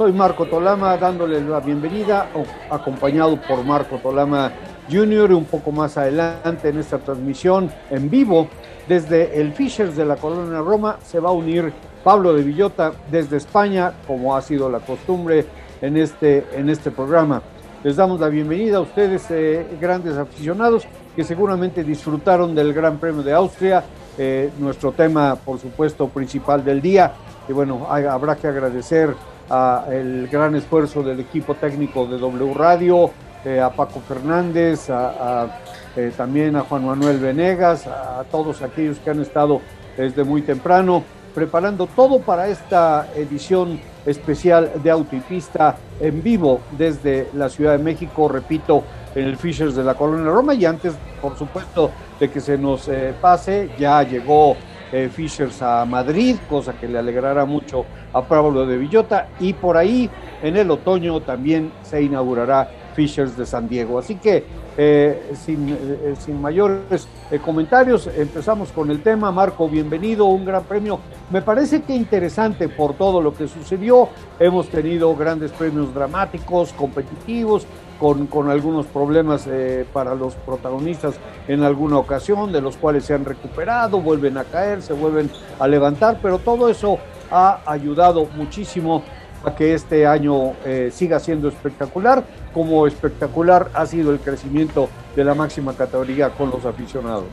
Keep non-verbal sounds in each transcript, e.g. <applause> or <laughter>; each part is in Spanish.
Soy Marco Tolama dándoles la bienvenida, acompañado por Marco Tolama Jr. un poco más adelante en esta transmisión en vivo desde el Fishers de la Colonia Roma se va a unir Pablo de Villota desde España, como ha sido la costumbre en este, en este programa. Les damos la bienvenida a ustedes, eh, grandes aficionados, que seguramente disfrutaron del Gran Premio de Austria, eh, nuestro tema, por supuesto, principal del día. Y bueno, habrá que agradecer a el gran esfuerzo del equipo técnico de W Radio, eh, a Paco Fernández, a, eh, también a Juan Manuel Venegas, a, todos aquellos que han estado desde muy temprano preparando todo para esta edición especial de Auto y Pista en vivo desde la Ciudad de México, repito, en el Fishers de la Colonia Roma. Y antes, por supuesto, de que se nos eh, pase, ya llegó eh, Fishers a Madrid, cosa que le alegrará mucho a Pablo de Villota y por ahí en el otoño también se inaugurará Fishers de San Diego. Así que eh, sin, eh, sin, mayores comentarios, empezamos con el tema. Marco, bienvenido, un gran premio. Me parece que interesante por todo lo que sucedió. Hemos tenido grandes premios dramáticos, competitivos, con, algunos problemas eh, para los protagonistas en alguna ocasión, de los cuales se han recuperado, vuelven a caer, se vuelven a levantar, pero todo eso ha ayudado muchísimo a que este año eh, siga siendo espectacular, como espectacular ha sido el crecimiento de la máxima categoría con los aficionados.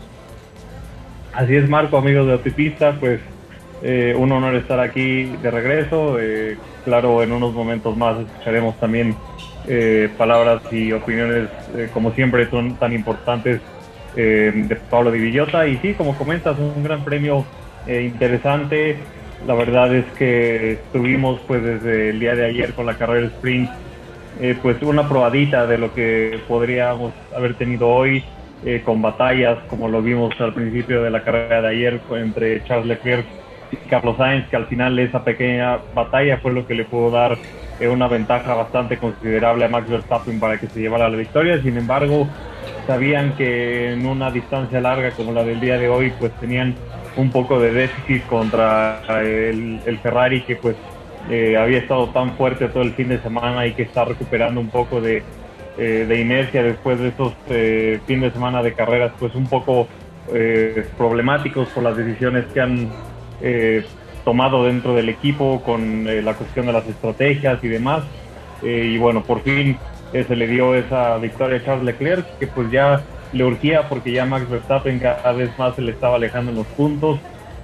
Así es, Marco, amigos de Autopista, pues eh, un honor estar aquí de regreso. Claro, en unos momentos más escucharemos también eh, palabras y opiniones, eh, como siempre, son tan importantes eh, de Pablo Di Villota. Y sí, como comentas, un gran premio eh, interesante. La verdad es que estuvimos pues desde el día de ayer con la carrera sprint, eh, pues una probadita de lo que podríamos haber tenido hoy, con batallas como lo vimos al principio de la carrera de ayer entre Charles Leclerc y Carlos Sainz, que al final esa pequeña batalla fue lo que le pudo dar eh, una ventaja bastante considerable a Max Verstappen para que se llevara la victoria. Sin embargo, sabían que en una distancia larga como la del día de hoy, pues tenían un poco de déficit contra el, Ferrari que pues eh, había estado tan fuerte todo el fin de semana y que está recuperando un poco de, eh, de inercia después de estos eh, fin de semana de carreras pues un poco eh, problemáticos por las decisiones que han tomado dentro del equipo con eh, la cuestión de las estrategias y demás y bueno por fin se le dio esa victoria a Charles Leclerc que pues ya le urgía porque ya Max Verstappen cada vez más se le estaba alejando en los puntos.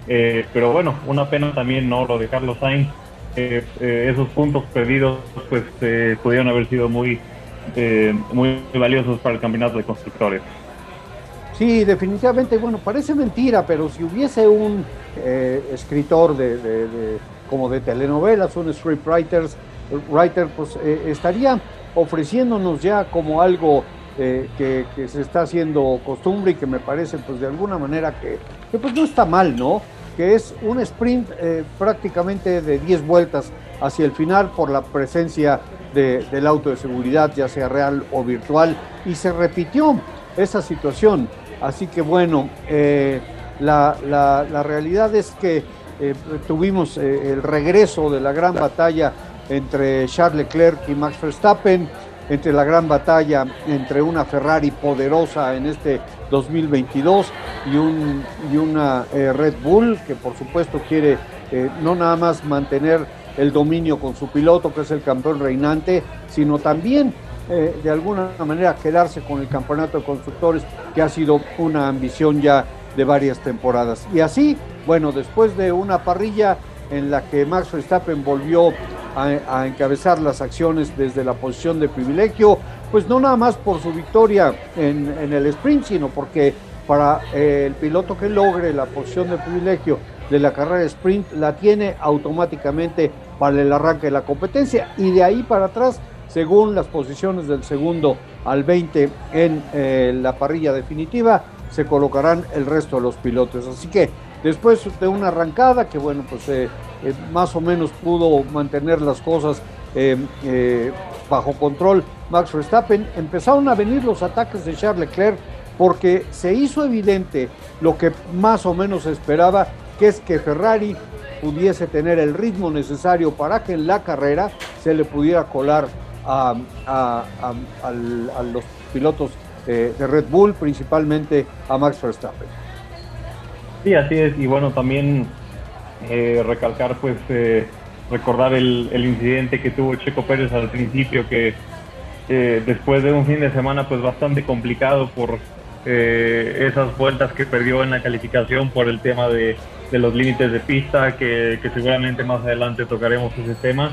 Eh, pero bueno, una pena también no lo de Carlos Sainz. Eh, eh, esos puntos perdidos pues pudieron haber sido muy, muy valiosos para el campeonato de constructores. Sí, definitivamente, bueno, parece mentira, pero si hubiese un escritor de, como de telenovelas, un scriptwriter, writer, pues estaría ofreciéndonos ya como algo eh, que, se está haciendo costumbre y que me parece pues de alguna manera que, que pues no está mal, ¿no? Que es un sprint eh, prácticamente de 10 vueltas hacia el final por la presencia de, del auto de seguridad, ya sea real o virtual, y se repitió esa situación. Así que bueno, eh, la, la, realidad es que tuvimos el regreso de la gran batalla entre Charles Leclerc y Max Verstappen, entre la gran batalla entre una Ferrari poderosa en este 2022 y, un, y una eh, Red Bull que por supuesto quiere eh, no nada más mantener el dominio con su piloto que es el campeón reinante, sino también eh, de alguna manera quedarse con el campeonato de constructores que ha sido una ambición ya de varias temporadas. Y así, bueno, después de una parrilla en la que Max Verstappen volvió a, encabezar las acciones desde la posición de privilegio, pues no nada más por su victoria en, en el sprint, sino porque para eh, el piloto que logre la posición de privilegio de la carrera sprint la tiene automáticamente para el arranque de la competencia y de ahí para atrás según las posiciones del segundo al 20 en eh, la parrilla definitiva, se colocarán el resto de los pilotos. Así que después de una arrancada que bueno, pues eh, eh, más o menos pudo mantener las cosas bajo control Max Verstappen, empezaron a venir los ataques de Charles Leclerc porque se hizo evidente lo que más o menos esperaba, que es que Ferrari pudiese tener el ritmo necesario para que en la carrera se le pudiera colar a, los pilotos eh, de Red Bull, principalmente a Max Verstappen. Sí, así es, y bueno, también eh, recalcar, pues, eh, recordar el, el, incidente que tuvo Checo Pérez al principio, que después de un fin de semana, pues, bastante complicado por esas vueltas que perdió en la calificación por el tema de, de los límites de pista, que, que, seguramente más adelante tocaremos ese tema.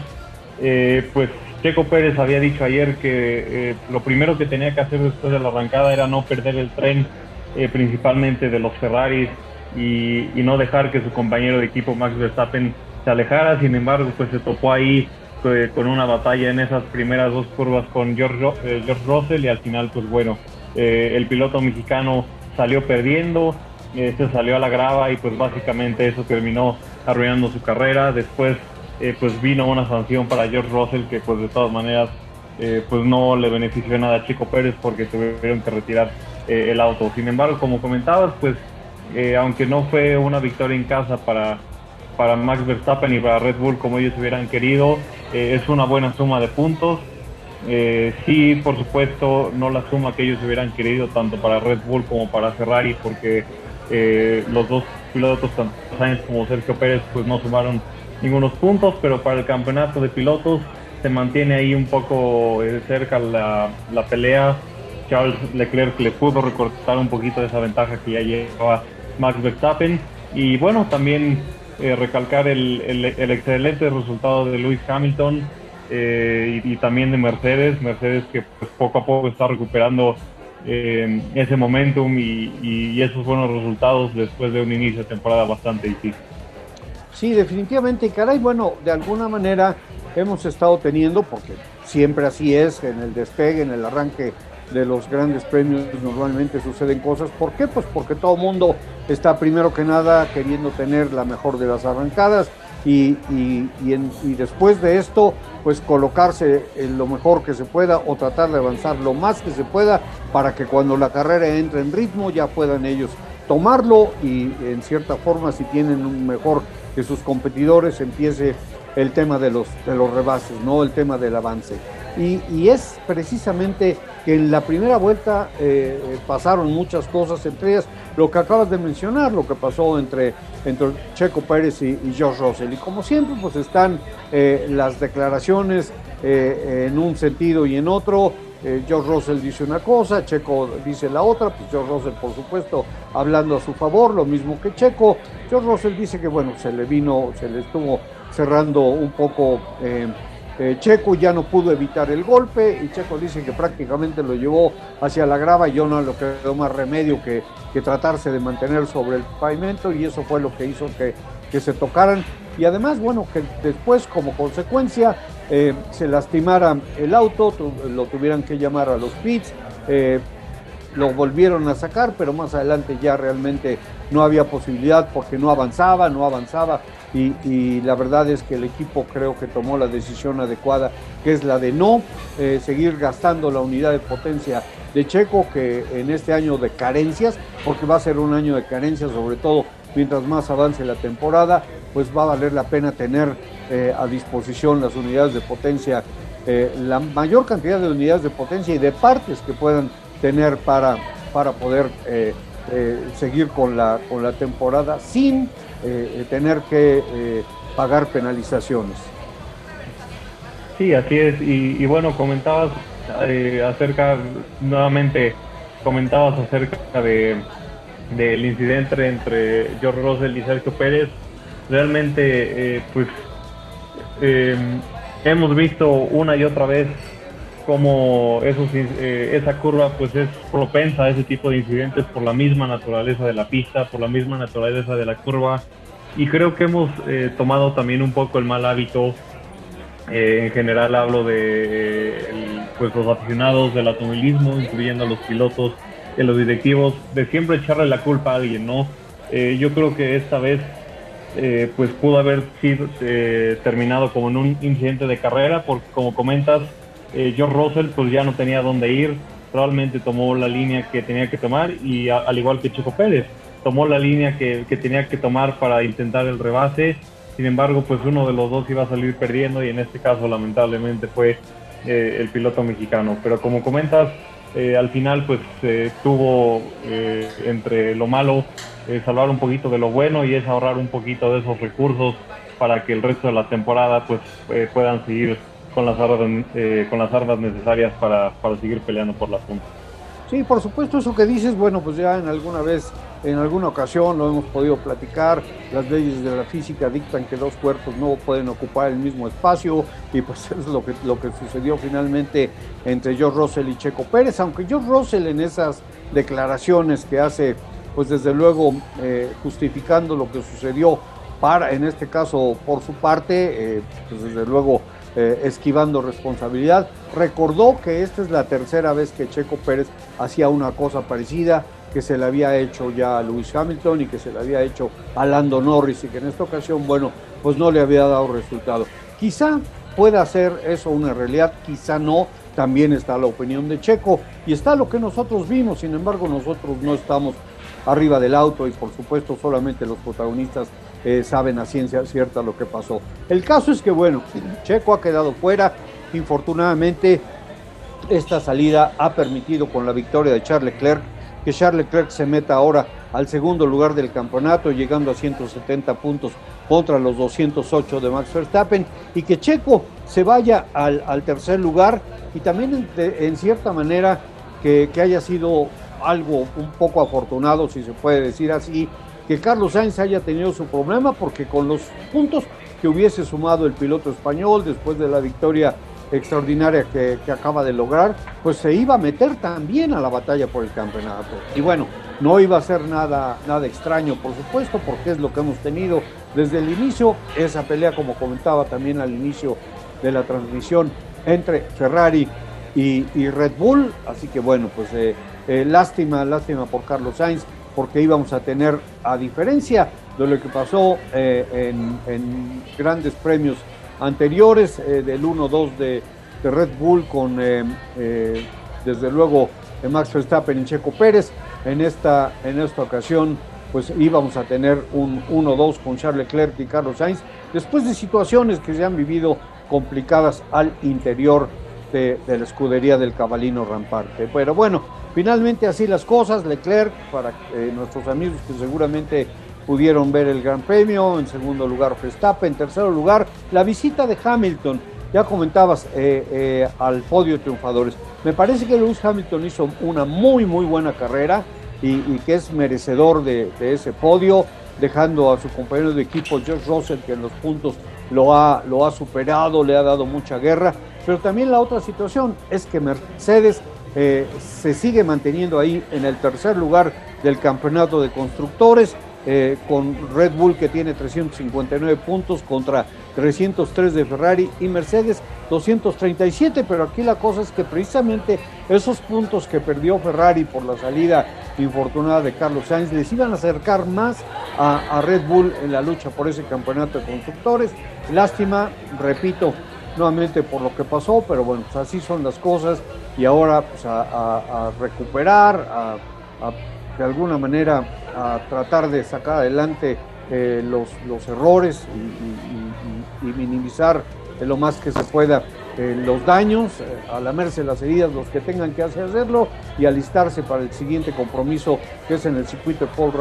pues Checo Pérez había dicho ayer que eh, lo primero que tenía que hacer después de la arrancada era no perder el tren, eh, principalmente de los Ferraris, y, no dejar que su compañero de equipo Max Verstappen se alejara. Sin embargo, pues se topó ahí eh, con una batalla en esas primeras dos curvas con George, George Russell y al final, pues bueno, el piloto mexicano salió perdiendo, se salió a la grava y pues básicamente eso terminó arruinando su carrera. Después eh, pues vino una sanción para George Russell que pues de todas maneras eh, pues no le benefició nada a Chico Pérez porque tuvieron que retirar eh, el auto. Sin embargo, como comentabas, pues aunque no fue una victoria en casa para, para Max Verstappen y para Red Bull como ellos hubieran querido, es una buena suma de puntos. sí, por supuesto, no la suma que ellos hubieran querido tanto para Red Bull como para Ferrari porque los dos pilotos, tanto Sainz como Sergio Pérez, pues no sumaron ningunos puntos, pero para el campeonato de pilotos se mantiene ahí un poco eh, cerca la, la pelea. Charles Leclerc le pudo recortar un poquito de esa ventaja que ya lleva Max Verstappen. Y bueno, también eh, recalcar el, el, excelente resultado de Lewis Hamilton eh, y, también de Mercedes. Mercedes que pues, poco a poco está recuperando ese momentum y esos buenos resultados después de un inicio de temporada bastante difícil. Sí, definitivamente, caray, bueno, de alguna manera hemos estado teniendo, porque siempre así es, en el despegue, en el arranque de los grandes premios normalmente suceden cosas. ¿Por qué? Pues porque todo el mundo está primero que nada queriendo tener la mejor de las arrancadas y, y, y, después de esto, pues colocarse en lo mejor que se pueda o tratar de avanzar lo más que se pueda para que cuando la carrera entre en ritmo ya puedan ellos tomarlo y en cierta forma si tienen un mejor que sus competidores empiece el tema de los, de los rebases, no el tema del avance. Y, es precisamente que en la primera vuelta eh, eh, pasaron muchas cosas, entre ellas lo que acabas de mencionar, lo que pasó entre, entre Checo Pérez y, George Russell. Y como siempre, pues están eh, las declaraciones en un sentido y en otro. George Russell dice una cosa, Checo dice la otra, pues George Russell por supuesto hablando a su favor, lo mismo que Checo. George Russell dice que bueno, se le vino, se le estuvo cerrando un poco eh, eh, Checo, ya no pudo evitar el golpe y Checo dice que prácticamente lo llevó hacia la grava y yo no le quedó más remedio que, que, tratarse de mantener sobre el pavimento y eso fue lo que hizo que, que se tocaran y además, bueno, que después como consecuencia eh, se lastimara el auto, lo tuvieran que llamar a los pits lo volvieron a sacar, pero más adelante ya realmente no había posibilidad porque no avanzaba, no avanzaba. Y, la verdad es que el equipo creo que tomó la decisión adecuada, que es la de no eh, seguir gastando la unidad de potencia de Checo, que en este año de carencias, porque va a ser un año de carencias, sobre todo mientras más avance la temporada, pues va a valer la pena tener eh, a disposición las unidades de potencia, eh, la mayor cantidad de unidades de potencia y de partes que puedan tener para, para poder eh, seguir con la, con la temporada sin tener que pagar penalizaciones. Sí, así es. Y, bueno, comentabas acerca, nuevamente, comentabas acerca de del incidente entre George Russell y Sergio Pérez. Realmente, pues, hemos visto una y otra vez como eh, esa curva pues es propensa a ese tipo de incidentes por la misma naturaleza de la pista, por la misma naturaleza de la curva y creo que hemos eh, tomado también un poco el mal hábito Eh, en general hablo de pues los aficionados del automovilismo, incluyendo a los pilotos, los directivos, de siempre echarle la culpa a alguien, ¿no? yo creo que esta vez pues pudo haber sido terminado como en un incidente de carrera, porque como comentas, George Russell pues ya no tenía dónde ir, probablemente tomó la línea que tenía que tomar y al igual que Chico Pérez, tomó la línea que, tenía que tomar para intentar el rebase. Sin embargo, pues uno de los dos iba a salir perdiendo y en este caso lamentablemente fue eh, el piloto mexicano. Pero como comentas, eh, al final pues tuvo eh, entre lo malo salvar un poquito de lo bueno y es ahorrar un poquito de esos recursos para que el resto de la temporada pues puedan seguir con las armas, eh, con las armas necesarias para, para seguir peleando por la punta. Sí, por supuesto, eso que dices, bueno, pues ya en alguna vez, en alguna ocasión lo hemos podido platicar, las leyes de la física dictan que dos cuerpos no pueden ocupar el mismo espacio y pues <laughs> es lo que, lo que sucedió finalmente entre George Russell y Checo Pérez, aunque George Russell en esas declaraciones que hace, pues desde luego eh, justificando lo que sucedió para, en este caso por su parte, eh, pues desde luego eh, esquivando responsabilidad. Recordó que esta es la tercera vez que Checo Pérez hacía una cosa parecida, que se le había hecho ya a Lewis Hamilton y que se le había hecho a Lando Norris y que en esta ocasión, bueno, pues no le había dado resultado. Quizá pueda ser eso una realidad, quizá no. También está la opinión de Checo y está lo que nosotros vimos, sin embargo nosotros no estamos arriba del auto y por supuesto solamente los protagonistas eh, saben a ciencia cierta lo que pasó. El caso es que, bueno, <clears throat> Checo ha quedado fuera. Infortunadamente, esta salida ha permitido con la victoria de Charles Leclerc que Charles Leclerc se meta ahora al segundo lugar del campeonato, llegando a 170 puntos contra los 208 de Max Verstappen, y que Checo se vaya al, tercer lugar y también en, cierta manera que, que haya sido algo un poco afortunado, si se puede decir así, que Carlos Sainz haya tenido su problema porque con los puntos que hubiese sumado el piloto español después de la victoria extraordinaria que, acaba de lograr, pues se iba a meter también a la batalla por el campeonato. Y bueno, no iba a ser nada, nada extraño, por supuesto, porque es lo que hemos tenido desde el inicio, esa pelea, como comentaba también al inicio de la transmisión, entre Ferrari y, Red Bull. Así que bueno, pues eh, eh, lástima, lástima por Carlos Sainz porque íbamos a tener, a diferencia de lo que pasó eh, en, grandes premios anteriores, eh, del 1-2 de, Red Bull con, eh, desde luego, Max Verstappen y Checo Pérez, en esta, en esta ocasión pues íbamos a tener un 1-2 con Charles Leclerc y Carlos Sainz, después de situaciones que se han vivido complicadas al interior de, la escudería del cabalino ramparte. Pero bueno, Finalmente así las cosas, Leclerc, para eh, nuestros amigos que seguramente pudieron ver el Gran Premio, en segundo lugar Verstappen, en tercer lugar la visita de Hamilton, ya comentabas eh, eh, al podio triunfadores. Me parece que Lewis Hamilton hizo una muy muy buena carrera y, que es merecedor de, ese podio, dejando a su compañero de equipo George Russell que en los puntos lo ha, lo ha superado, le ha dado mucha guerra, pero también la otra situación es que Mercedes eh, se sigue manteniendo ahí en el tercer lugar del campeonato de constructores, eh, con Red Bull que tiene 359 puntos contra 303 de Ferrari y Mercedes 237, pero aquí la cosa es que precisamente esos puntos que perdió Ferrari por la salida infortunada de Carlos Sainz les iban a acercar más a, Red Bull en la lucha por ese campeonato de constructores. Lástima, repito, nuevamente por lo que pasó, pero bueno, pues así son las cosas y ahora pues a, recuperar, a, de alguna manera a tratar de sacar adelante eh, los, los, errores y, minimizar lo más que se pueda eh, los daños, eh, a lamerse las heridas los que tengan que hacerlo y alistarse para el siguiente compromiso que es en el circuito de Paul,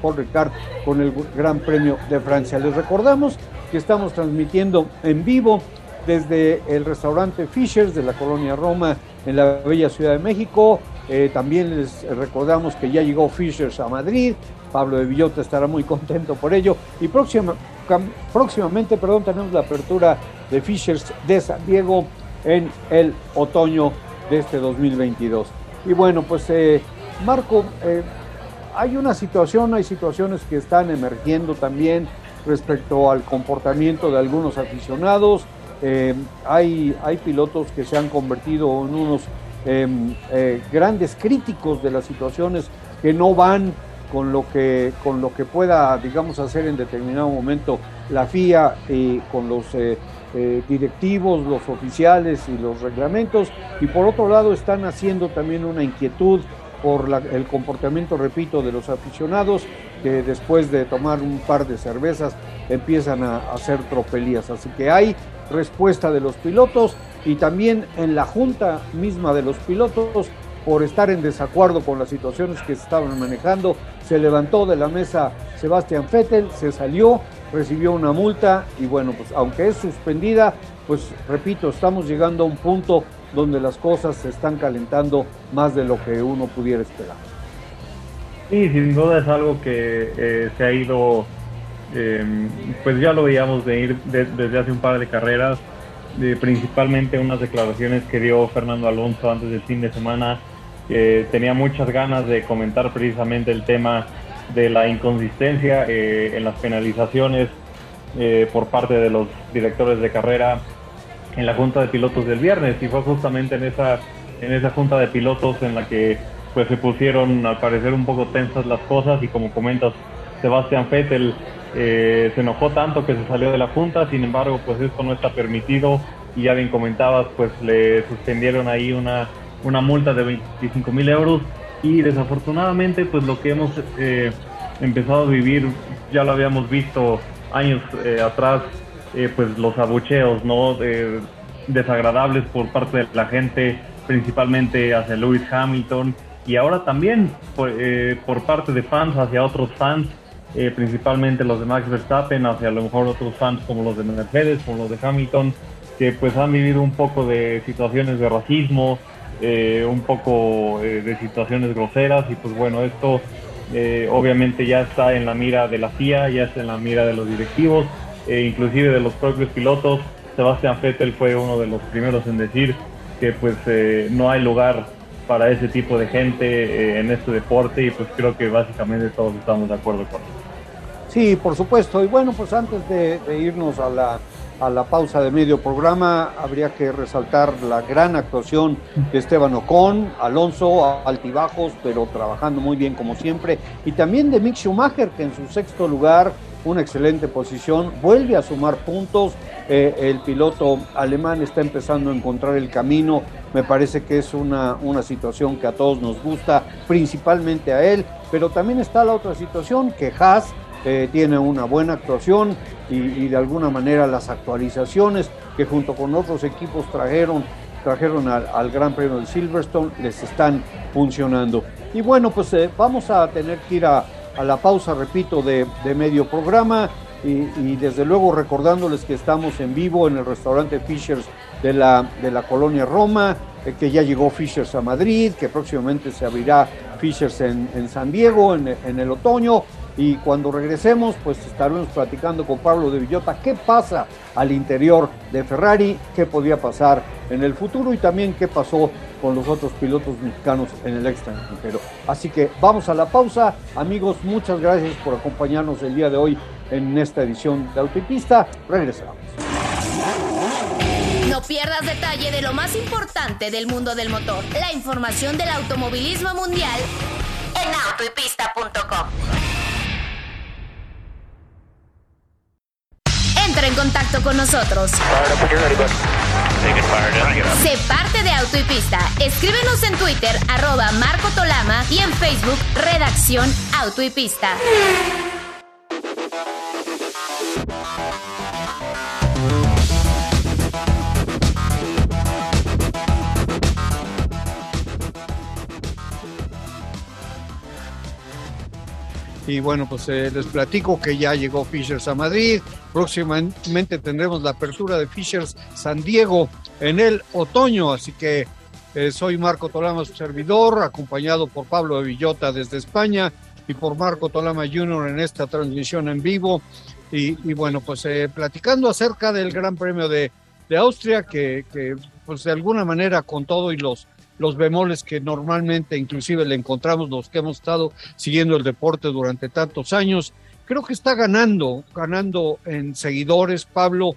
Paul Ricard con el Gran Premio de Francia. Les recordamos que estamos transmitiendo en vivo desde el restaurante Fishers de la colonia Roma en la bella Ciudad de México. Eh, también les recordamos que ya llegó Fishers a Madrid. Pablo de Villota estará muy contento por ello. Y próximamente perdón, tenemos la apertura de Fishers de San Diego en el otoño de este 2022. Y bueno, pues eh, Marco, eh, hay una situación, hay situaciones que están emergiendo también respecto al comportamiento de algunos aficionados hay, hay pilotos que se han convertido en unos em, eh, grandes críticos de las situaciones que no van con lo que, con lo que pueda, digamos, hacer en determinado momento la FIA y con los eh, directivos, los oficiales y los reglamentos. Y por otro lado están haciendo también una inquietud por el comportamiento, repito, de los aficionados que después de tomar un par de cervezas empiezan a, hacer tropelías. Así que hay respuesta de los pilotos y también en la junta misma de los pilotos por estar en desacuerdo con las situaciones que se estaban manejando. Se levantó de la mesa Sebastián Vettel, se salió, recibió una multa y bueno, pues aunque es suspendida, pues repito, estamos llegando a un punto donde las cosas se están calentando más de lo que uno pudiera esperar. Sí, sin duda es algo que eh, se ha ido, em, pues ya lo veíamos venir desde hace un par de carreras, principalmente unas declaraciones que dio Fernando Alonso antes del fin de semana. tenía muchas ganas de comentar precisamente el tema de la inconsistencia eh, en las penalizaciones eh, por parte de los directores de carrera en la junta de pilotos del viernes y fue justamente en esa en esa junta de pilotos en la que pues se pusieron al parecer un poco tensas las cosas y como comentas Sebastián Vettel eh, se enojó tanto que se salió de la junta sin embargo pues esto no está permitido. Y ya bien comentabas pues le suspendieron ahí una una multa de 25 mil euros. Y desafortunadamente pues lo que hemos eh, empezado a vivir ya lo habíamos visto años eh, atrás eh, pues los abucheos no desagradables por parte de la gente principalmente hacia Lewis Hamilton. Y ahora también por, eh, por parte de fans hacia otros fans eh, principalmente los de Max Verstappen hacia a lo mejor otros fans como los de Mercedes como los de Hamilton que pues han vivido un poco de situaciones de racismo un poco de situaciones groseras y pues bueno esto obviamente ya está en la mira de la FIA ya está en la mira de los directivos e inclusive de los propios pilotos. Sebastián Vettel fue uno de los primeros en decir que pues eh, no hay lugar para ese tipo de gente eh, en este deporte y pues creo que básicamente todos estamos de acuerdo con eso. Sí, por supuesto. Y bueno, pues antes de, irnos a la, a la pausa de medio programa, habría que resaltar la gran actuación de Esteban Ocon, Alonso, altibajos, pero trabajando muy bien como siempre, y también de Mick Schumacher, que en su sexto lugar una excelente posición, vuelve a sumar puntos, eh, el piloto alemán está empezando a encontrar el camino, me parece que es una, una situación que a todos nos gusta, principalmente a él, pero también está la otra situación que Haas eh, tiene una buena actuación y, de alguna manera las actualizaciones que junto con otros equipos trajeron trajeron al, Gran Premio de Silverstone les están funcionando. Y bueno, pues eh, vamos a tener que ir a, la pausa, repito, de, medio programa y, desde luego recordándoles que estamos en vivo en el restaurante Fishers de la, de la colonia Roma, eh, que ya llegó Fishers a Madrid, que próximamente se abrirá Fishers en, San Diego en el otoño y cuando regresemos pues estaremos platicando con Pablo de Villota qué pasa al interior de Ferrari, qué podía pasar en el futuro y también qué pasó con los otros pilotos mexicanos en el extranjero. Así que vamos a la pausa. Amigos, muchas gracias por acompañarnos el día de hoy en esta edición de Autopista. Regresamos. No pierdas detalle de lo más importante del mundo del motor. La información del automovilismo mundial en autopista.com. En contacto con nosotros. Sé parte de Auto y Pista. Escríbenos en Twitter, arroba Marco Tolama y en Facebook, Redacción Auto y Pista. Y bueno, pues eh, les platico que ya llegó Fishers a Madrid. Próximamente tendremos la apertura de Fishers San Diego en el otoño. Así que eh, soy Marco Tolama, su servidor, acompañado por Pablo de Villota desde España y por Marco Tolama Jr. en esta transmisión en vivo. Y, bueno, pues eh, platicando acerca del Gran Premio de, de Austria, que, que pues de alguna manera con todo y los los bemoles que normalmente inclusive le encontramos los que hemos estado siguiendo el deporte durante tantos años. Creo que está ganando, ganando en seguidores, Pablo.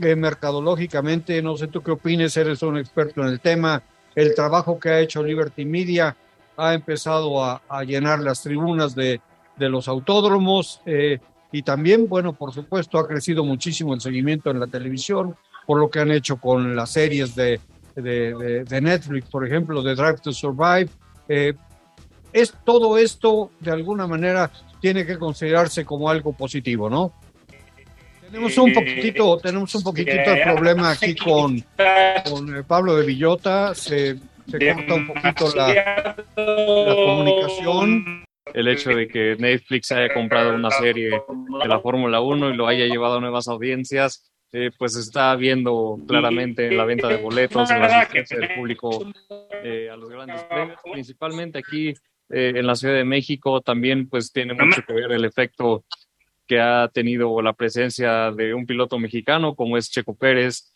eh, mercadológicamente, no sé tú qué opines, eres un experto en el tema, el trabajo que ha hecho Liberty Media ha empezado a, llenar las tribunas de, de los autódromos eh, y también, bueno, por supuesto, ha crecido muchísimo el seguimiento en la televisión por lo que han hecho con las series de, de, de, Netflix, por ejemplo, de Drive to Survive. Eh, es todo esto, de alguna manera, tiene que considerarse como algo positivo, ¿no? Tenemos un poquitito, tenemos un poquitito el problema <laughs> aquí con, con eh, Pablo de Villota, se, se corta un poquito la, la comunicación el hecho de que Netflix haya comprado una serie de la Fórmula 1 y lo haya llevado a nuevas audiencias, eh, pues está viendo claramente en la venta de boletos, en la asistencia del público eh, a los grandes premios, principalmente aquí eh, en la Ciudad de México. También pues tiene mucho que ver el efecto que ha tenido la presencia de un piloto mexicano como es Checo Pérez,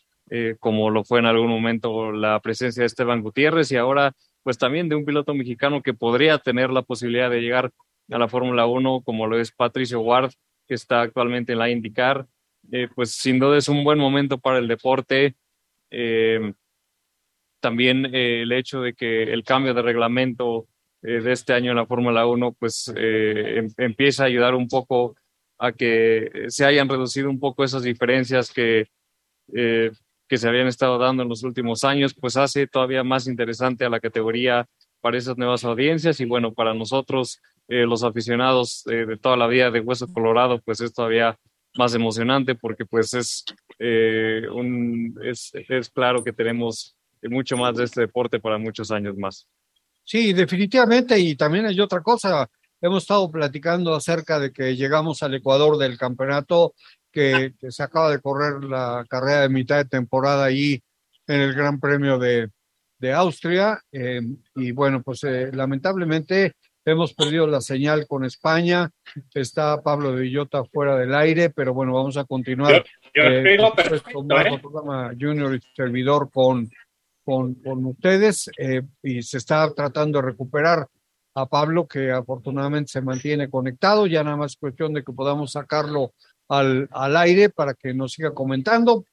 como lo fue en algún momento la presencia de Esteban Gutiérrez y ahora pues también de un piloto mexicano que podría tener la posibilidad de llegar a la Fórmula 1 como lo es Patricio Ward, que está actualmente en la IndyCar eh, pues sin duda es un buen momento para el deporte. Eh, también eh, el hecho de que el cambio de reglamento de este año en la Fórmula 1 pues em, empieza a ayudar un poco a que se hayan reducido un poco esas diferencias que, que se habían estado dando en los últimos años, pues hace todavía más interesante a la categoría para esas nuevas audiencias y bueno, para nosotros los aficionados de toda la vida de Hueso Colorado, pues es todavía más emocionante porque pues es, eh, un, es, es claro que tenemos mucho más de este deporte para muchos años más. Sí, definitivamente. Y también hay otra cosa. Hemos estado platicando acerca de que llegamos al Ecuador del campeonato, que, se acaba de correr la carrera de mitad de temporada ahí en el Gran Premio de, de Austria. Eh, y bueno, pues eh, lamentablemente Hemos perdido la señal con España. Está Pablo de Villota fuera del aire, pero bueno, vamos a continuar. Yo, yo eh, Junior y servidor con, con, con ustedes eh, y se está tratando de recuperar a Pablo, que afortunadamente se mantiene conectado. Ya nada más cuestión de que podamos sacarlo al, al aire para que nos siga comentando.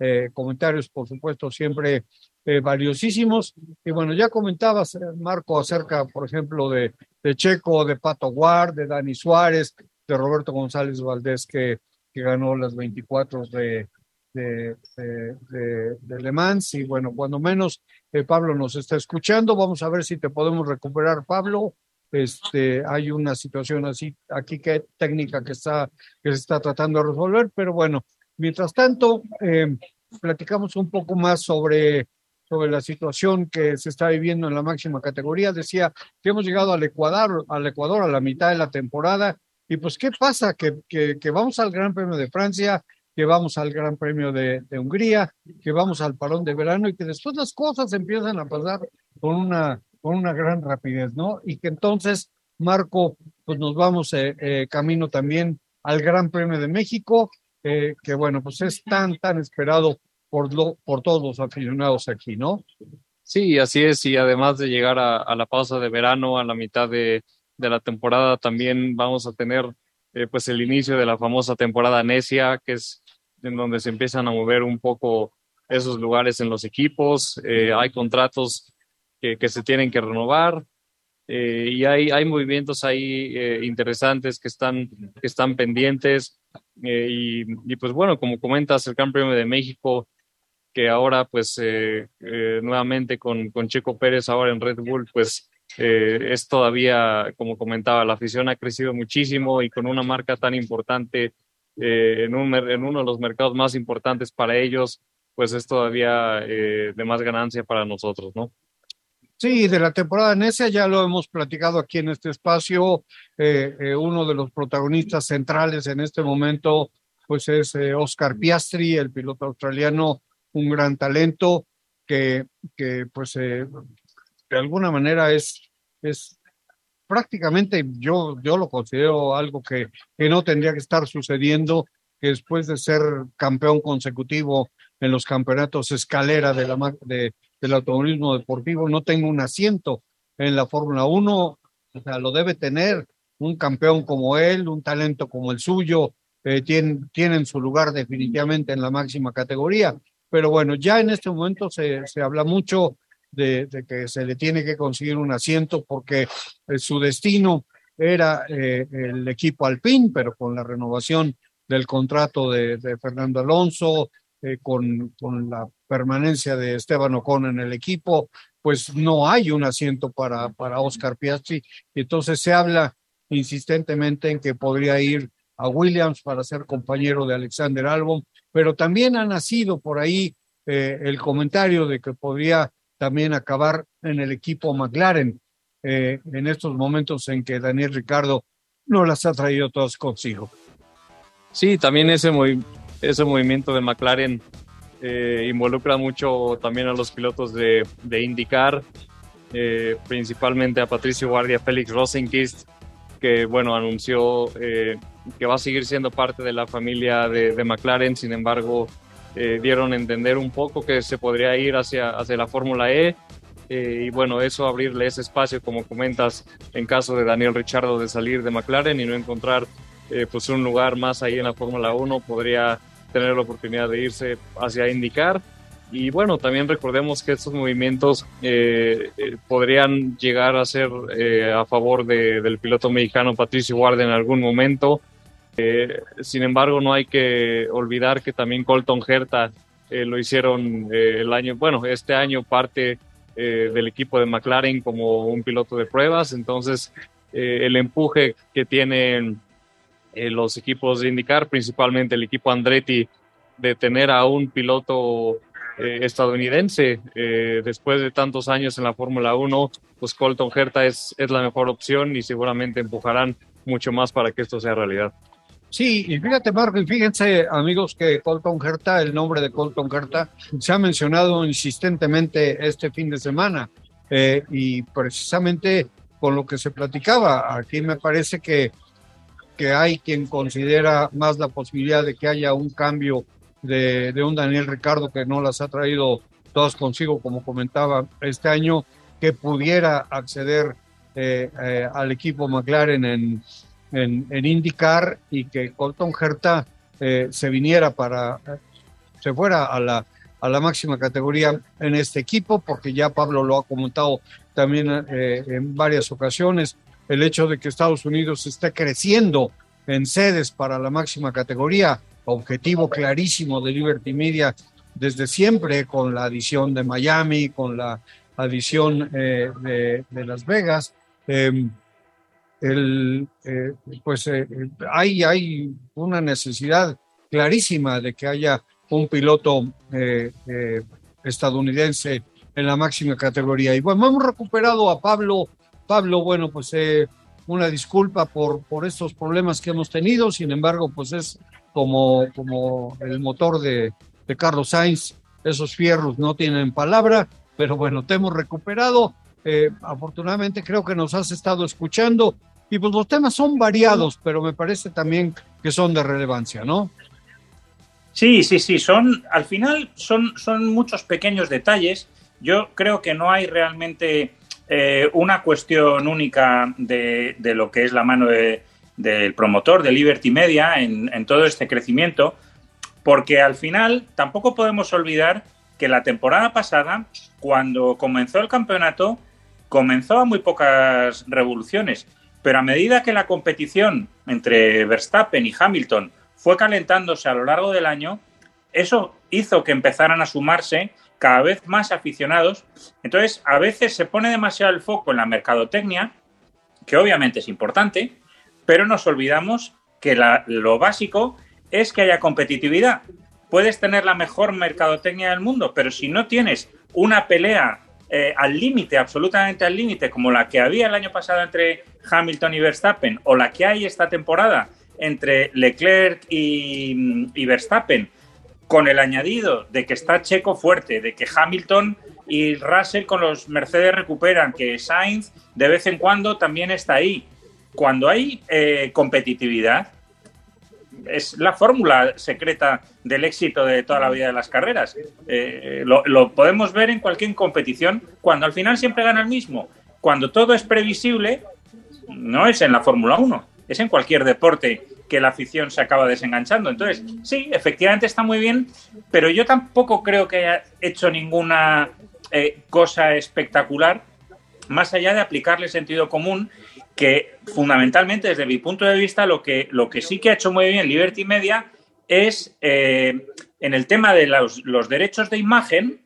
Eh, comentarios, por supuesto, siempre eh, valiosísimos. Y bueno, ya comentabas, eh, Marco, acerca, por ejemplo, de, Checo, de Pato Guard, de Dani Suárez, de Roberto González Valdés, que, que ganó las 24 de, de, de, de, Le Mans. Y bueno, cuando menos eh, Pablo nos está escuchando, vamos a ver si te podemos recuperar, Pablo. Este, hay una situación así aquí que técnica que está que se está tratando de resolver, pero bueno, mientras tanto eh, platicamos un poco más sobre sobre la situación que se está viviendo en la máxima categoría. Decía que hemos llegado al Ecuador, al Ecuador a la mitad de la temporada. Y pues, ¿qué pasa? Que, que, vamos al Gran Premio de Francia, que vamos al Gran Premio de, Hungría, que vamos al parón de verano y que después las cosas empiezan a pasar con una, con una gran rapidez, ¿no? Y que entonces, Marco, pues nos vamos eh, eh, camino también al Gran Premio de México, eh, que bueno, pues es tan, tan esperado por, lo, por todos los aficionados aquí, ¿no? Sí, así es, y además de llegar a, la pausa de verano, a la mitad de, la temporada, también vamos a tener eh, pues el inicio de la famosa temporada necia, que es en donde se empiezan a mover un poco esos lugares en los equipos, eh, hay contratos que, se tienen que renovar, eh, y hay, hay movimientos ahí interesantes que están, que están pendientes. y, y, pues bueno, como comentas, el Gran Premio de México que ahora pues eh, eh, nuevamente con, con Checo Pérez ahora en Red Bull pues eh, es todavía, como comentaba, la afición ha crecido muchísimo y con una marca tan importante en, un, en uno de los mercados más importantes para ellos, pues es todavía de más ganancia para nosotros, ¿no? Sí, de la temporada necia ya lo hemos platicado aquí en este espacio. uno de los protagonistas centrales en este momento, pues es Oscar Piastri, el piloto australiano un gran talento que, que pues eh, de alguna manera es, es prácticamente yo, yo lo considero algo que, que no tendría que estar sucediendo, que después de ser campeón consecutivo en los campeonatos escalera de la, de, del automovilismo deportivo, no tengo un asiento en la Fórmula 1, o sea, lo debe tener un campeón como él, un talento como el suyo, eh, tienen, tienen su lugar definitivamente en la máxima categoría. Pero bueno, ya en este momento se, se habla mucho de, que se le tiene que conseguir un asiento porque eh, su destino era eh, el equipo Alpine, pero con la renovación del contrato de, de Fernando Alonso, eh, con, con, la permanencia de Esteban Ocon en el equipo, pues no hay un asiento para, para Oscar Piastri. Y entonces se habla insistentemente en que podría ir a Williams para ser compañero de Alexander Albon, pero también ha nacido por ahí eh, el comentario de que podría también acabar en el equipo McLaren eh, en estos momentos en que Daniel Ricardo no las ha traído todas consigo. Sí, también ese, ese movimiento de McLaren eh, involucra mucho también a los pilotos de, de IndyCar, principalmente a Patricio Guardia, Félix Rosenquist, que bueno, anunció eh, que va a seguir siendo parte de la familia de, McLaren, sin embargo, eh, dieron a entender un poco que se podría ir hacia, hacia la Fórmula E. Eh, y bueno, eso abrirle ese espacio, como comentas, en caso de Daniel Richardo de salir de McLaren y no encontrar pues un lugar más ahí en la Fórmula 1, podría tener la oportunidad de irse hacia indicar. Y bueno, también recordemos que estos movimientos eh, eh, podrían llegar a ser eh, a favor de, del piloto mexicano Patricio Guardia en algún momento. Sin embargo, no hay que olvidar que también Colton Herta lo hicieron el año, bueno, este año parte del equipo de McLaren como un piloto de pruebas. Entonces, el empuje que tienen los equipos de indicar, principalmente el equipo Andretti, de tener a un piloto eh, estadounidense eh, después de tantos años en la Fórmula 1, pues Colton Herta es, es la mejor opción y seguramente empujarán mucho más para que esto sea realidad. Sí, y fíjate, Marco, y fíjense, amigos, que Colton Herta, el nombre de Colton Herta, se ha mencionado insistentemente este fin de semana. Eh, y precisamente con lo que se platicaba, aquí me parece que, que hay quien considera más la posibilidad de que haya un cambio de, de, un Daniel Ricardo que no las ha traído todas consigo, como comentaba este año, que pudiera acceder eh, eh, al equipo McLaren en, en, y que Colton Herta eh, se viniera para, se fuera a la, a la máxima categoría en este equipo, porque ya Pablo lo ha comentado también en varias ocasiones, el hecho de que Estados Unidos esté creciendo en sedes para la máxima categoría objetivo clarísimo de Liberty Media desde siempre con la adición de Miami, con la adición eh, de, Las Vegas. Eh, el, eh, pues eh, hay, hay una necesidad clarísima de que haya un piloto eh, estadounidense en la máxima categoría. Y bueno, hemos recuperado a Pablo. Pablo, bueno, pues una disculpa por, por estos problemas que hemos tenido, sin embargo, pues es como, como el motor de, de Carlos Sainz. Esos fierros no tienen palabra, pero bueno, te hemos recuperado. Eh, afortunadamente creo que nos has estado escuchando y pues los temas son variados, pero me parece también que son de relevancia, ¿no? Sí, sí, sí, son, al final son, son muchos pequeños detalles. Yo creo que no hay realmente eh, una cuestión única de, de, lo que es la mano de, del promotor de Liberty Media en, todo este crecimiento, porque al final tampoco podemos olvidar que la temporada pasada, cuando comenzó el campeonato, comenzó a muy pocas revoluciones, pero a medida que la competición entre Verstappen y Hamilton fue calentándose a lo largo del año, eso hizo que empezaran a sumarse cada vez más aficionados. Entonces, a veces se pone demasiado el foco en la mercadotecnia, que obviamente es importante, pero nos olvidamos que lo básico es que haya competitividad. Puedes tener la mejor mercadotecnia del mundo, pero si no tienes una pelea eh, al límite, absolutamente al límite, como la que había el año pasado entre Hamilton y Verstappen, o la que hay esta temporada entre Leclerc y, y Verstappen, con el añadido de que está Checo fuerte, de que Hamilton y Russell con los Mercedes recuperan, que Sainz de vez en cuando también está ahí cuando hay eh, competitividad, es la fórmula secreta del éxito de toda la vida de las carreras. Eh, lo, podemos ver en cualquier competición, cuando al final siempre gana el mismo. Cuando todo es previsible, no es en la Fórmula 1, es en cualquier deporte que la afición se acaba desenganchando. Entonces, sí, efectivamente está muy bien, pero yo tampoco creo que haya hecho ninguna eh, cosa espectacular, más allá de aplicarle sentido común, que fundamentalmente, desde mi punto de vista, lo que, lo que sí que ha hecho muy bien Liberty Media es, eh, en el tema de los, los derechos de imagen,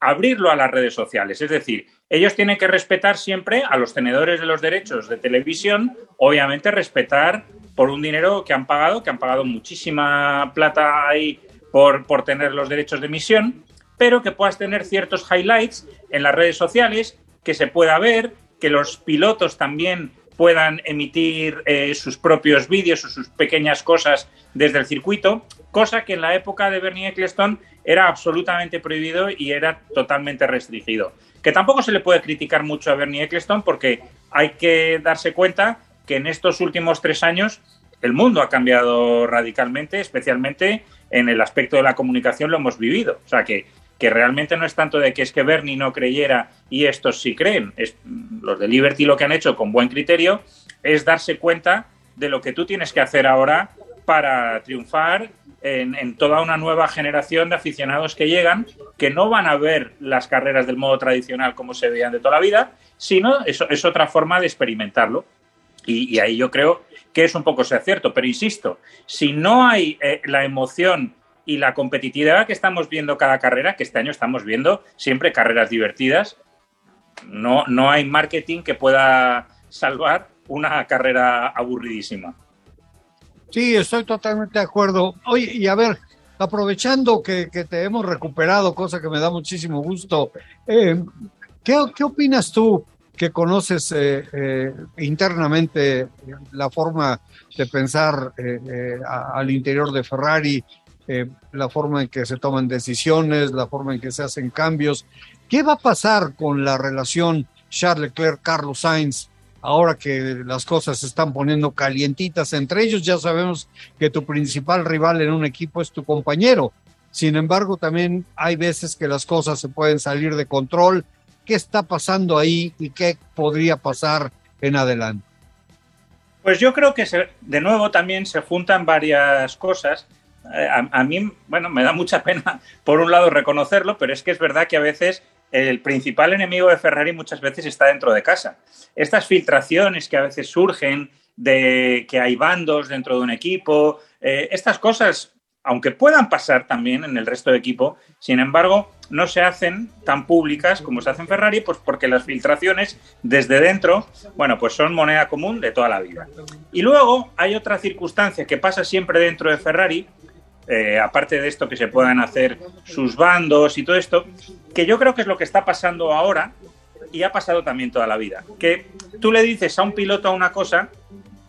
abrirlo a las redes sociales. Es decir, ellos tienen que respetar siempre a los tenedores de los derechos de televisión, obviamente respetar por un dinero que han pagado, que han pagado muchísima plata ahí por, por tener los derechos de emisión, pero que puedas tener ciertos highlights en las redes sociales, que se pueda ver, que los pilotos también puedan emitir eh, sus propios vídeos o sus pequeñas cosas desde el circuito, cosa que en la época de Bernie Eccleston era absolutamente prohibido y era totalmente restringido. Que tampoco se le puede criticar mucho a Bernie Eccleston porque hay que darse cuenta que en estos últimos tres años el mundo ha cambiado radicalmente, especialmente en el aspecto de la comunicación lo hemos vivido. O sea que, que realmente no es tanto de que es que Bernie no creyera y estos sí creen. Es, los de Liberty lo que han hecho con buen criterio es darse cuenta de lo que tú tienes que hacer ahora para triunfar en, toda una nueva generación de aficionados que llegan, que no van a ver las carreras del modo tradicional como se veían de toda la vida, sino es, es otra forma de experimentarlo. Y, ahí yo creo que es un poco ser cierto. Pero insisto, si no hay eh, la emoción y la competitividad que estamos viendo cada carrera, que este año estamos viendo siempre carreras divertidas, no, no hay marketing que pueda salvar una carrera aburridísima. Sí, estoy totalmente de acuerdo. Oye, y a ver, aprovechando que, que te hemos recuperado, cosa que me da muchísimo gusto, eh, ¿qué, ¿qué, opinas tú que conoces eh, eh, internamente la forma de pensar eh, a, al interior de Ferrari, la forma en que se toman decisiones, la forma en que se hacen cambios? ¿Qué va a pasar con la relación Charles Leclerc-Carlos Sainz? ahora que las cosas se están poniendo calientitas entre ellos, ya sabemos que tu principal rival en un equipo es tu compañero. Sin embargo, también hay veces que las cosas se pueden salir de control. ¿Qué está pasando ahí y qué podría pasar en adelante? Pues yo creo que de nuevo también se juntan varias cosas. Eh, a, mí, bueno, me da mucha pena por un lado reconocerlo, pero es que es verdad que a veces el principal enemigo de Ferrari muchas veces está dentro de casa. Estas filtraciones que a veces surgen de que hay bandos dentro de un equipo, eh, estas cosas, aunque puedan pasar también en el resto del equipo, sin embargo, no se hacen tan públicas como se hace en Ferrari, pues porque las filtraciones desde dentro, bueno, pues son moneda común de toda la vida. Y luego hay otra circunstancia que pasa siempre dentro de Ferrari, eh, aparte de esto que se puedan hacer sus bandos y todo esto, que yo creo que es lo que está pasando ahora y ha pasado también toda la vida. Que tú le dices a un piloto una cosa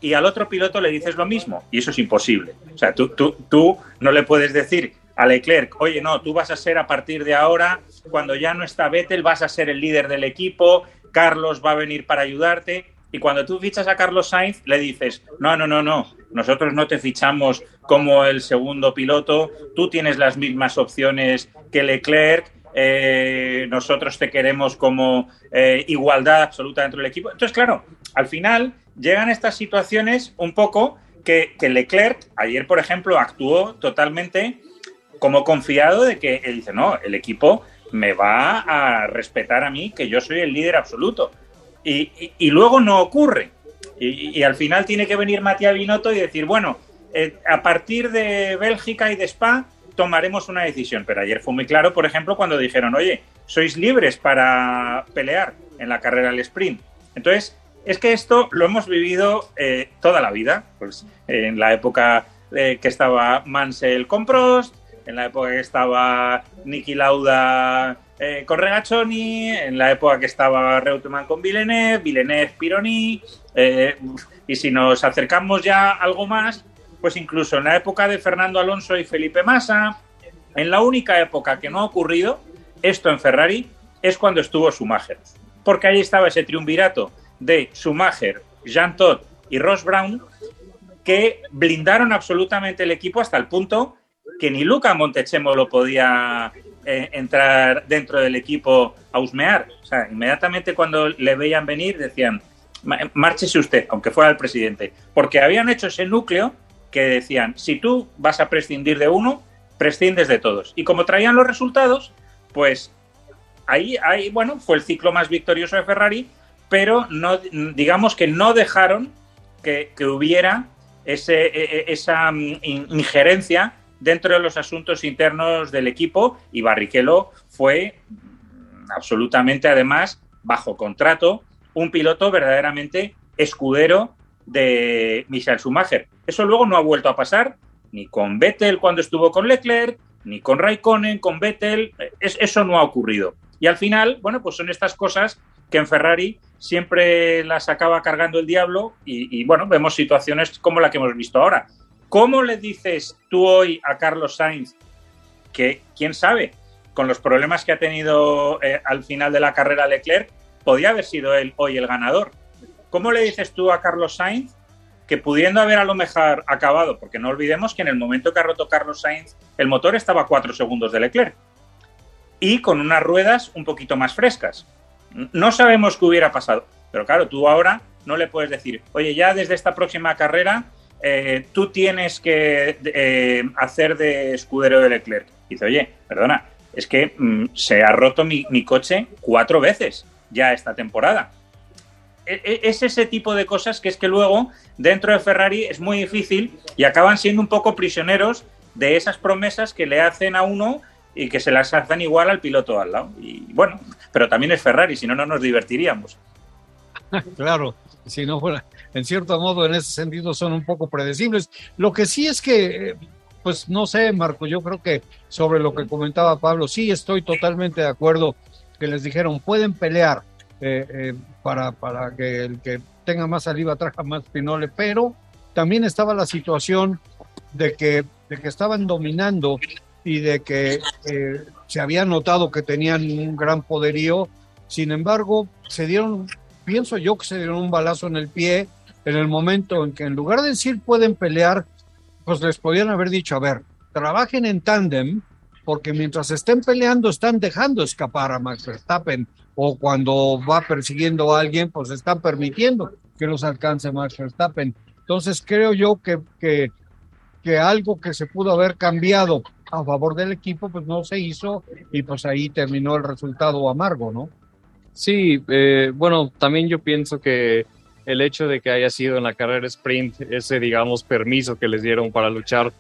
y al otro piloto le dices lo mismo y eso es imposible. O sea, tú, tú, tú no le puedes decir a Leclerc, oye, no, tú vas a ser a partir de ahora, cuando ya no está Vettel, vas a ser el líder del equipo, Carlos va a venir para ayudarte. Y cuando tú fichas a Carlos Sainz, le dices, no, no, no, no, nosotros no te fichamos como el segundo piloto, tú tienes las mismas opciones que Leclerc, eh, nosotros te queremos como eh, igualdad absoluta dentro del equipo. Entonces, claro, al final llegan estas situaciones un poco que, que Leclerc, ayer, por ejemplo, actuó totalmente como confiado de que él dice, no, el equipo me va a respetar a mí, que yo soy el líder absoluto. Y, luego no ocurre. Y, al final tiene que venir Matías Binotto y decir, bueno, eh, a partir de Bélgica y de Spa tomaremos una decisión. Pero ayer fue muy claro, por ejemplo, cuando dijeron, oye, sois libres para pelear en la carrera del sprint. Entonces, es que esto lo hemos vivido eh, toda la vida, pues en la época eh, que estaba Mansell con Prost, en la época que estaba Niki Lauda eh, con Regazzoni, en la época que estaba Reutemann con Villeneuve, Villeneuve Pironi, eh, y si nos acercamos ya algo más, pues incluso en la época de Fernando Alonso y Felipe Massa, en la única época que no ha ocurrido esto en Ferrari es cuando estuvo Schumacher, porque ahí estaba ese triunvirato de Schumacher, Jean Todt y Ross Brown que blindaron absolutamente el equipo hasta el punto que ni Luca Montechemo lo podía eh, entrar dentro del equipo a husmear. O sea, inmediatamente cuando le veían venir decían, márchese usted, aunque fuera el presidente, porque habían hecho ese núcleo que decían, si tú vas a prescindir de uno, prescindes de todos. Y como traían los resultados, pues ahí, ahí bueno, fue el ciclo más victorioso de Ferrari, pero no, digamos que no dejaron que, hubiera e, e, esa mm, injerencia dentro de los asuntos internos del equipo y Barrichello fue mm, absolutamente, además, bajo contrato, un piloto verdaderamente escudero de Michael Schumacher. Eso luego no ha vuelto a pasar ni con Vettel cuando estuvo con Leclerc, ni con Raikkonen, con Vettel. eso no ha ocurrido. Y al final, bueno, pues son estas cosas que en Ferrari siempre las acaba cargando el diablo y, bueno, vemos situaciones como la que hemos visto ahora. ¿Cómo le dices tú hoy a Carlos Sainz que, quién sabe, con los problemas que ha tenido eh, al final de la carrera Leclerc, podía haber sido él hoy el ganador? ¿Cómo le dices tú a Carlos Sainz que pudiendo haber a lo mejor acabado, porque no olvidemos que en el momento que ha roto Carlos Sainz, el motor estaba a cuatro segundos de Leclerc y con unas ruedas un poquito más frescas. No sabemos qué hubiera pasado, pero claro, tú ahora no le puedes decir, oye, ya desde esta próxima carrera eh, tú tienes que eh, hacer de escudero de Leclerc. dice, oye, perdona, es que mm, se ha roto mi, coche cuatro veces ya esta temporada e, e, es ese tipo de cosas que es que luego dentro de Ferrari es muy difícil y acaban siendo un poco prisioneros de esas promesas que le hacen a uno y que se las hacen igual al piloto al lado. Y bueno, pero también es Ferrari, si no, no nos divertiríamos. <laughs> Claro, si no fuera, en cierto modo, en ese sentido son un poco predecibles. Lo que sí es que, pues no sé, Marco, yo creo que sobre lo que comentaba Pablo, sí estoy totalmente de acuerdo que les dijeron, pueden pelear, eh, eh, para, para que el que tenga más saliva traja más pinole, pero también estaba la situación de que, de que estaban dominando y de que eh, se había notado que tenían un gran poderío, sin embargo, se dieron, pienso yo que se dieron un balazo en el pie en el momento en que en lugar de decir pueden pelear, pues les podían haber dicho, a ver, trabajen en tándem, porque mientras estén peleando están dejando escapar a Max Verstappen o cuando va persiguiendo a alguien, pues está permitiendo que los alcance Max Verstappen. Entonces creo yo que, que, que algo que se pudo haber cambiado a favor del equipo, pues no se hizo y pues ahí terminó el resultado amargo, ¿no? Sí, eh, bueno, también yo pienso que el hecho de que haya sido en la carrera sprint ese, digamos, permiso que les dieron para luchar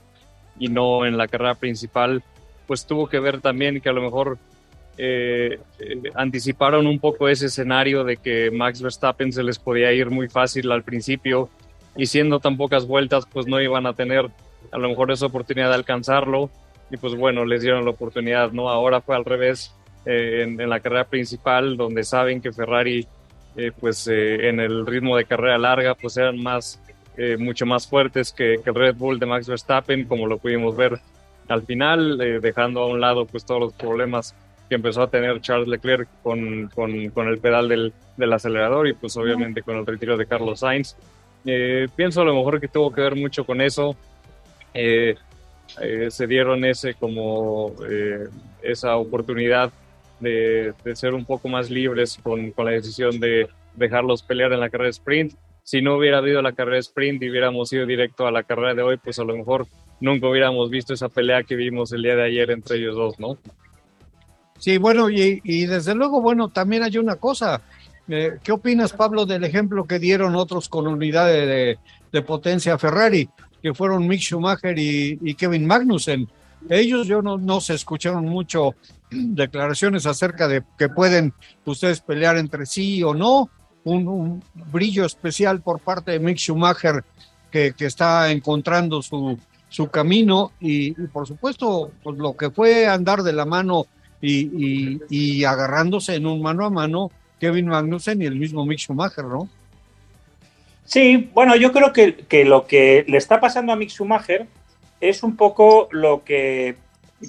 y no en la carrera principal, pues tuvo que ver también que a lo mejor eh, eh, anticiparon un poco ese escenario de que Max Verstappen se les podía ir muy fácil al principio y siendo tan pocas vueltas pues no iban a tener a lo mejor esa oportunidad de alcanzarlo y pues bueno, les dieron la oportunidad, ¿no? Ahora fue al revés eh, en, la carrera principal donde saben que Ferrari pues en el ritmo de carrera larga pues eran más, mucho más fuertes que, el Red Bull de Max Verstappen como lo pudimos ver al final, dejando a un lado pues todos los problemas que empezó a tener Charles Leclerc con, con, el pedal del, del, acelerador y pues obviamente con el retiro de Carlos Sainz. Eh, pienso a lo mejor que tuvo que ver mucho con eso. Eh, eh, se dieron ese como esa oportunidad de, de, ser un poco más libres con, con la decisión de dejarlos pelear en la carrera sprint. Si no hubiera habido la carrera sprint y hubiéramos ido directo a la carrera de hoy, pues a lo mejor nunca hubiéramos visto esa pelea que vimos el día de ayer entre ellos dos, ¿no? Sí, bueno, y, desde luego, bueno, también hay una cosa. Eh, ¿Qué opinas, Pablo, del ejemplo que dieron otros con unidades de, potencia Ferrari, que fueron Mick Schumacher y, Kevin Magnussen? Ellos yo no, no se escucharon mucho <clears throat> declaraciones acerca de que pueden ustedes pelear entre sí o no. Un, brillo especial por parte de Mick Schumacher que, que está encontrando su, su camino y, y, por supuesto pues lo que fue andar de la mano y, agarrándose en un mano a mano Kevin Magnussen y el mismo Mick Schumacher, ¿no? Sí, bueno, yo creo que, lo que le está pasando a Mick Schumacher es un poco lo que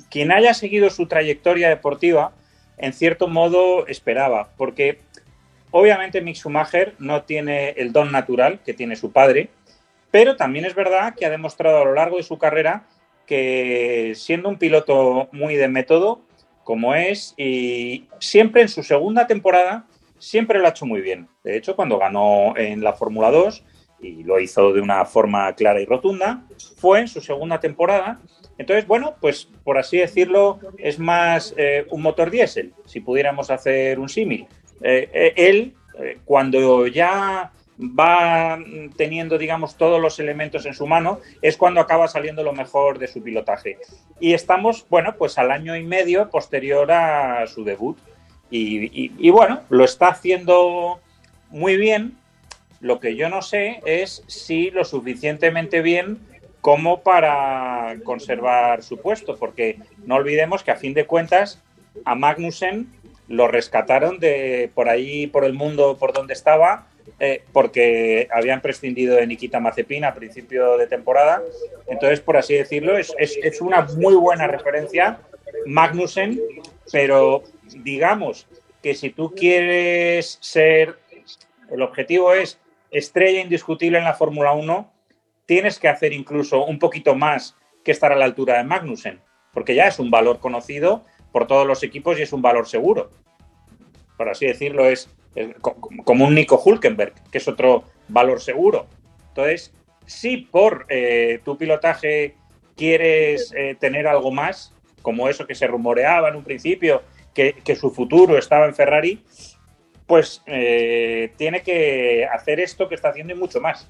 quien haya seguido su trayectoria deportiva, en cierto modo, esperaba, porque obviamente Mick Schumacher no tiene el don natural que tiene su padre, pero también es verdad que ha demostrado a lo largo de su carrera que siendo un piloto muy de método, como es y siempre en su segunda temporada siempre lo ha hecho muy bien. De hecho, cuando ganó en la Fórmula 2, y lo hizo de una forma clara y rotunda, fue en su segunda temporada. Entonces, bueno, pues por así decirlo, es más eh, un motor diésel, si pudiéramos hacer un símil. Eh, eh, él, cuando ya va teniendo, digamos, todos los elementos en su mano, es cuando acaba saliendo lo mejor de su pilotaje. Y estamos, bueno, pues al año y medio posterior a su debut. y bueno, lo está haciendo muy bien, lo que yo no sé es si lo suficientemente bien como para conservar su puesto, porque no olvidemos que a fin de cuentas a Magnussen lo rescataron de por ahí, por el mundo, por donde estaba, eh, porque habían prescindido de Nikita Mazepin a principio de temporada. Entonces, por así decirlo, es, es una muy buena referencia Magnussen, pero digamos que si tú quieres ser, el objetivo es estrella indiscutible en la Fórmula 1, tienes que hacer incluso un poquito más que estar a la altura de Magnussen, porque ya es un valor conocido por todos los equipos y es un valor seguro. Por así decirlo, es, como un Nico Hulkenberg, que es otro valor seguro. Entonces, si por eh, tu pilotaje quieres eh, tener algo más, como eso que se rumoreaba en un principio, que, que su futuro estaba en Ferrari, pues eh, tiene que hacer esto que está haciendo y mucho más.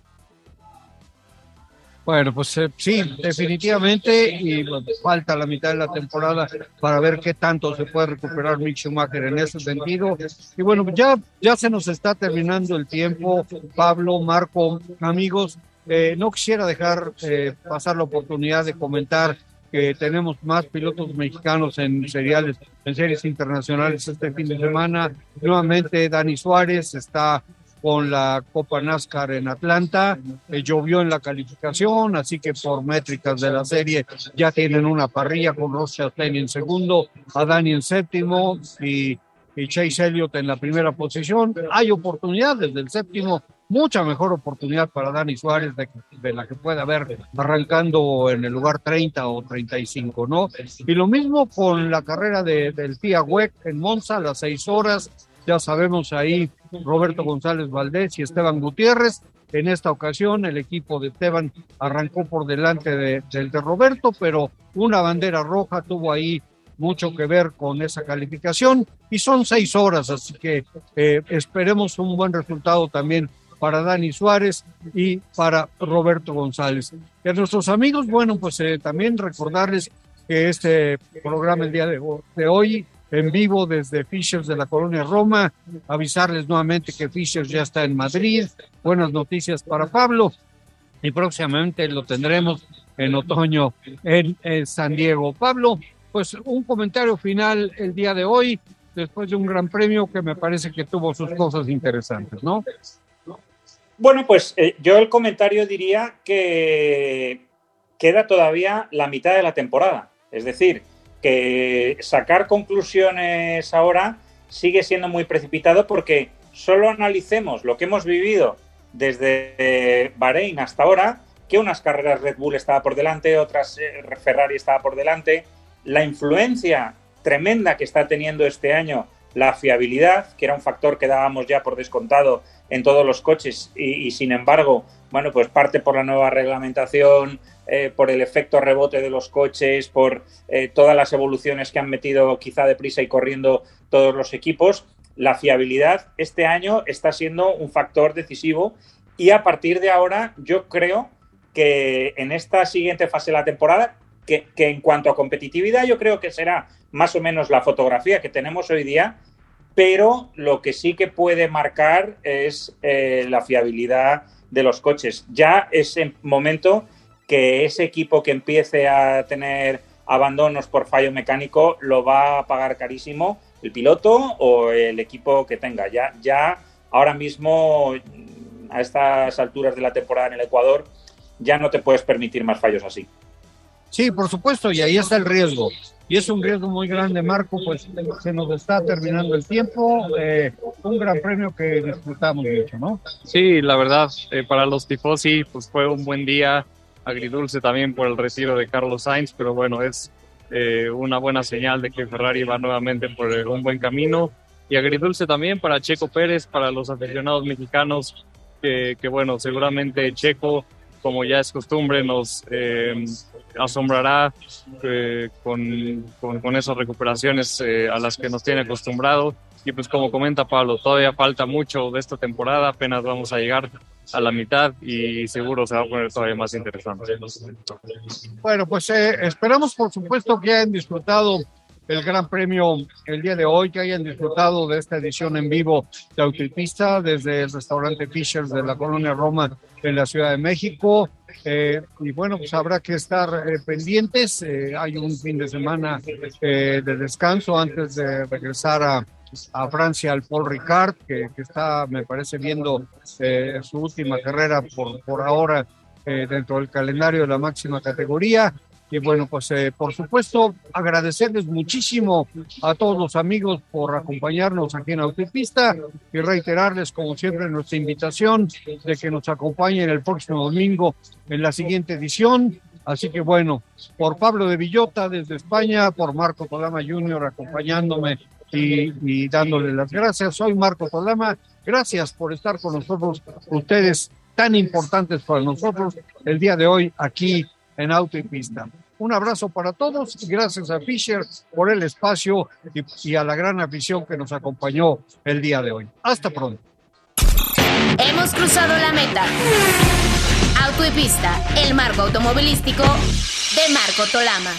Bueno, pues eh, sí, definitivamente, y falta la mitad de la temporada para ver qué tanto se puede recuperar Mick Schumacher en ese sentido. Y bueno, ya, ya se nos está terminando el tiempo, Pablo, Marco, amigos. Eh, no quisiera dejar pasar la oportunidad de comentar que tenemos más pilotos mexicanos en seriales, en series internacionales este fin de semana. Nuevamente Dani Suárez está con la Copa NASCAR en Atlanta. Eh, llovió en la calificación, así que por métricas de la serie ya tienen una parrilla con Ross Chastain en segundo, a Dani en séptimo y, y Chase Elliott en la primera posición. Hay oportunidades del séptimo mucha mejor oportunidad para Dani Suárez de, la que puede haber arrancando en el lugar 30 o 35, ¿no? Y lo mismo con la carrera de, del FIA WEC en Monza, las seis horas, ya sabemos ahí Roberto González Valdés y Esteban Gutiérrez. En esta ocasión el equipo de Esteban arrancó por delante del de Roberto, pero una bandera roja tuvo ahí mucho que ver con esa calificación y son seis horas, así que eh, esperemos un buen resultado también para Dani Suárez y para Roberto González. Y a nuestros amigos, bueno, pues eh, también recordarles que este programa el día de, hoy en vivo desde Fishers de la Colonia Roma, avisarles nuevamente que Fishers ya está en Madrid, buenas noticias para Pablo y próximamente lo tendremos en otoño en, en San Diego. Pablo, pues un comentario final el día de hoy, después de un gran premio que me parece que tuvo sus cosas interesantes, ¿no? Bueno, pues eh, yo el comentario diría que queda todavía la mitad de la temporada. Es decir, que sacar conclusiones ahora sigue siendo muy precipitado porque solo analicemos lo que hemos vivido desde Bahrein hasta ahora, que unas carreras Red Bull estaba por delante, otras eh, Ferrari estaba por delante, la influencia tremenda que está teniendo este año la fiabilidad, que era un factor que dábamos ya por descontado en todos los coches y, sin embargo, bueno, pues parte por la nueva reglamentación, eh, por el efecto rebote de los coches, por eh, todas las evoluciones que han metido quizá deprisa y corriendo todos los equipos, la fiabilidad este año está siendo un factor decisivo y a partir de ahora yo creo que en esta siguiente fase de la temporada, que, en cuanto a competitividad yo creo que será más o menos la fotografía que tenemos hoy día, pero lo que sí que puede marcar es eh, la fiabilidad de los coches. Ya es momento que ese equipo que empiece a tener abandonos por fallo mecánico lo va a pagar carísimo el piloto o el equipo que tenga. Ya, ya ahora mismo, a estas alturas de la temporada en el Ecuador, ya no te puedes permitir más fallos así. Sí, por supuesto, y ahí está el riesgo y es un riesgo muy grande, Marco, pues se nos está terminando el tiempo, eh, un gran premio que disfrutamos mucho, ¿no? Sí, la verdad, eh, para los tifosi, pues fue un buen día, agridulce también por el retiro de Carlos Sainz, pero bueno, es eh, una buena señal de que Ferrari va nuevamente por un buen camino, y agridulce también para Checo Pérez, para los aficionados mexicanos, que, que bueno, seguramente Checo, como ya es costumbre, nos eh, asombrará eh, con, con, con, esas recuperaciones eh, a las que nos tiene acostumbrado. Y pues como comenta Pablo, todavía falta mucho de esta temporada, apenas vamos a llegar a la mitad y seguro se va a poner todavía más interesante. Bueno, pues eh, esperamos por supuesto que hayan disfrutado el Gran Premio el día de hoy, que hayan disfrutado de esta edición en vivo de Autopista desde el restaurante Fishers de la colonia Roma en la Ciudad de México. Eh, y bueno, pues habrá que estar eh, pendientes. Eh, hay un fin de semana de descanso antes de regresar a, Francia al Paul Ricard, que, que, está, me parece, viendo su última carrera por, por ahora dentro del calendario de la máxima categoría. Y bueno, pues eh, por supuesto agradecerles muchísimo a todos los amigos por acompañarnos aquí en Autopista y reiterarles como siempre nuestra invitación de que nos acompañen el próximo domingo en la siguiente edición. Así que bueno, por Pablo de Villota desde España, por Marco Tolama Jr. acompañándome y, dándole las gracias. Soy Marco Tolama. Gracias por estar con nosotros, ustedes tan importantes para nosotros el día de hoy aquí en Auto y Pista. Un abrazo para todos y gracias a Fisher por el espacio y, y, a la gran afición que nos acompañó el día de hoy. Hasta pronto. Hemos cruzado la meta. Auto y Pista, el marco automovilístico de Marco Tolama.